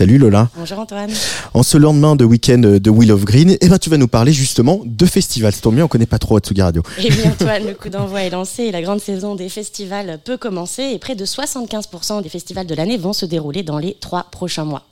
Salut Lola. Bonjour Antoine. En ce lendemain de week-end de Wheel of Green, eh ben, tu vas nous parler justement de festivals. C'est bien, on connaît pas trop Atsugi Radio. Eh bien Antoine, le coup d'envoi est lancé et la grande saison des festivals peut commencer et près de 75% des festivals de l'année vont se dérouler dans les trois prochains mois.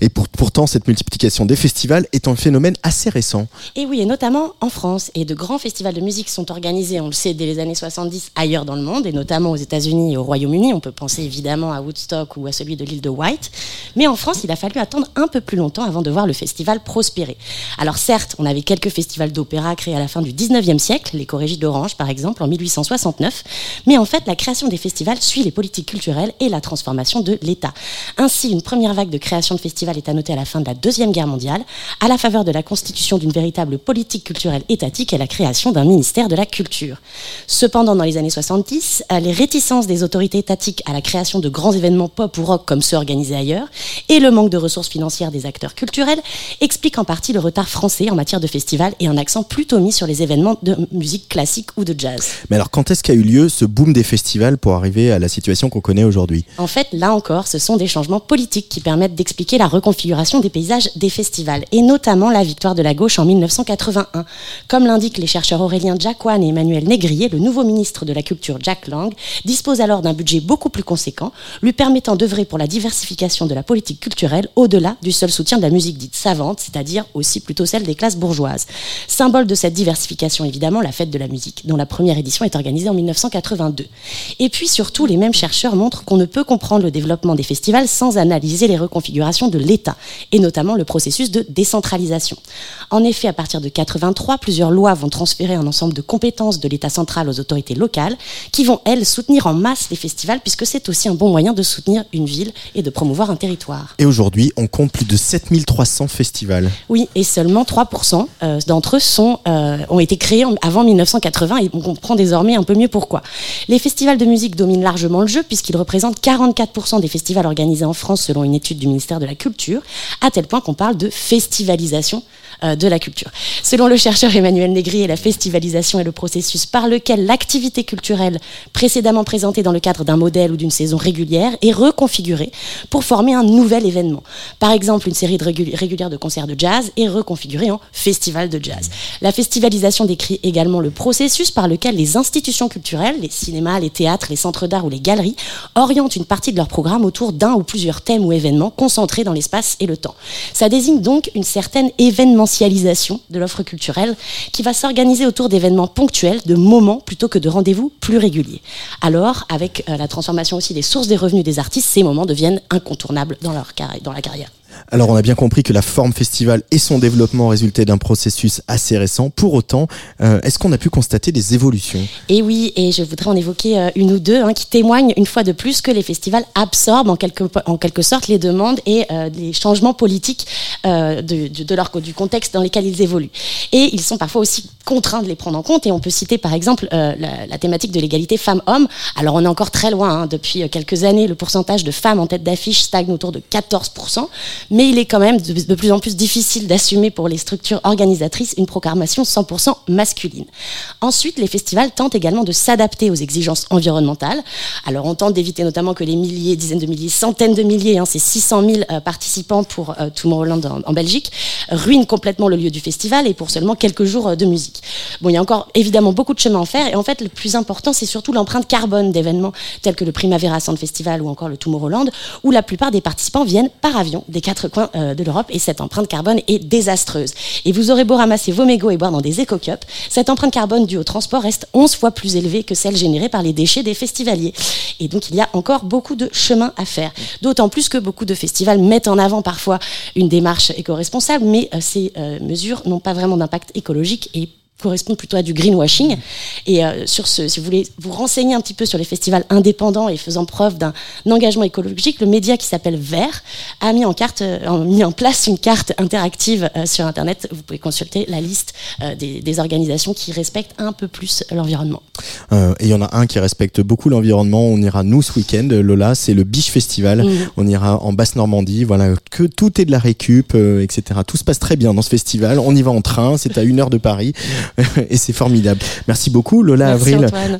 Et pourtant, cette multiplication des festivals est un phénomène assez récent. Et oui, et notamment en France. Et de grands festivals de musique sont organisés, on le sait, dès les années 70 ailleurs dans le monde, et notamment aux États-Unis et au Royaume-Uni. On peut penser évidemment à Woodstock ou à celui de l'île de White. Mais en France, il a fallu attendre un peu plus longtemps avant de voir le festival prospérer. Alors certes, on avait quelques festivals d'opéra créés à la fin du 19e siècle, les Corégies d'Orange par exemple, en 1869. Mais en fait, la création des festivals suit les politiques culturelles et la transformation de l'État. Ainsi, une première vague de création de festival est à noter à la fin de la Deuxième Guerre mondiale, à la faveur de la constitution d'une véritable politique culturelle étatique et la création d'un ministère de la culture. Cependant, dans les années 70, euh, les réticences des autorités étatiques à la création de grands événements pop ou rock comme ceux organisés ailleurs, et le manque de ressources financières des acteurs culturels, expliquent en partie le retard français en matière de festivals et un accent plutôt mis sur les événements de musique classique ou de jazz. Mais alors, quand est-ce qu'a eu lieu ce boom des festivals pour arriver à la situation qu'on connaît aujourd'hui? En fait, là encore, ce sont des changements politiques qui permettent d'expliquer la reconfiguration des paysages des festivals, et notamment la victoire de la gauche en 1981. Comme l'indiquent les chercheurs Aurélien Jacquan et Emmanuel Négrier, le nouveau ministre de la Culture Jack Lang dispose alors d'un budget beaucoup plus conséquent, lui permettant d'œuvrer pour la diversification de la politique culturelle au-delà du seul soutien de la musique dite savante, c'est-à-dire aussi plutôt celle des classes bourgeoises. Symbole de cette diversification, évidemment, la fête de la musique, dont la première édition est organisée en 1982. Et puis surtout, les mêmes chercheurs montrent qu'on ne peut comprendre le développement des festivals sans analyser les reconfigurations de l'État, et notamment le processus de décentralisation. En effet, à partir de 83, plusieurs lois vont transférer un ensemble de compétences de l'État central aux autorités locales, qui vont, elles, soutenir en masse les festivals, puisque c'est aussi un bon moyen de soutenir une ville et de promouvoir un territoire. Et aujourd'hui, on compte plus de 7300 festivals. Oui, et seulement 3% euh, d'entre eux sont, euh, ont été créés avant 1980, et on comprend désormais un peu mieux pourquoi. Les festivals de musique dominent largement le jeu, puisqu'ils représentent 44% des festivals organisés en France, selon une étude du ministère de la Culture, à tel point qu'on parle de festivalisation euh, de la culture. Selon le chercheur Emmanuel Négrier, la festivalisation est le processus par lequel l'activité culturelle précédemment présentée dans le cadre d'un modèle ou d'une saison régulière est reconfigurée pour former un nouvel événement. Par exemple, une série de régulière de concerts de jazz est reconfigurée en festival de jazz. La festivalisation décrit également le processus par lequel les institutions culturelles, les cinémas, les théâtres, les centres d'art ou les galeries, orientent une partie de leur programme autour d'un ou plusieurs thèmes ou événements concentrés dans l'espace et le temps. Ça désigne donc une certaine événementialité de l'offre culturelle qui va s'organiser autour d'événements ponctuels, de moments plutôt que de rendez-vous plus réguliers. Alors, avec euh, la transformation aussi des sources des revenus des artistes, ces moments deviennent incontournables dans, leur dans la carrière. Alors on a bien compris que la forme festival et son développement résultaient d'un processus assez récent. Pour autant, euh, est-ce qu'on a pu constater des évolutions? Et oui, et je voudrais en évoquer euh, une ou deux hein, qui témoignent une fois de plus que les festivals absorbent en quelque, en quelque sorte les demandes et euh, les changements politiques de, de, leur, du contexte dans lequel ils évoluent. Et ils sont parfois aussi contraints de les prendre en compte. Et on peut citer par exemple la, thématique de l'égalité femmes-hommes. Alors on est encore très loin. Hein, depuis quelques années, le pourcentage de femmes en tête d'affiche stagne autour de 14% mais il est quand même de, plus en plus difficile d'assumer pour les structures organisatrices une programmation 100% masculine. Ensuite, les festivals tentent également de s'adapter aux exigences environnementales. Alors, on tente d'éviter notamment que les milliers, dizaines de milliers, centaines de milliers, hein, ces 600 000 euh, participants pour euh, Tomorrowland en, en, Belgique, ruinent complètement le lieu du festival et pour seulement quelques jours euh, de musique. Bon, il y a encore évidemment beaucoup de chemin à faire et en fait, le plus important, c'est surtout l'empreinte carbone d'événements tels que le Primavera Sound Festival ou encore le Tomorrowland, où la plupart des participants viennent par avion des quatre coins euh, de l'Europe et cette empreinte carbone est désastreuse. Et vous aurez beau ramasser vos mégots et boire dans des éco-cups, cette empreinte carbone due au transport reste 11 fois plus élevée que celle générée par les déchets des festivaliers. Et donc il y a encore beaucoup de chemin à faire. D'autant plus que beaucoup de festivals mettent en avant parfois une démarche éco-responsable, mais euh, ces euh, mesures n'ont pas vraiment d'impact écologique et correspond plutôt à du greenwashing. Et euh, sur ce, si vous voulez vous renseigner un petit peu sur les festivals indépendants et faisant preuve d'un engagement écologique, le média qui s'appelle Vert a mis en, carte, euh, mis en place une carte interactive euh, sur Internet. Vous pouvez consulter la liste des, des, organisations qui respectent un peu plus l'environnement. et il y en a un qui respecte beaucoup l'environnement. On ira nous ce week-end, Lola, c'est le Biche Festival. Mhm. On ira en basse Normandie. Voilà, que tout est de la récup, etc. Tout se passe très bien dans ce festival. On y va en train. C'est à une heure de Paris. et c'est formidable. Merci beaucoup Lola Merci Avril. Antoine.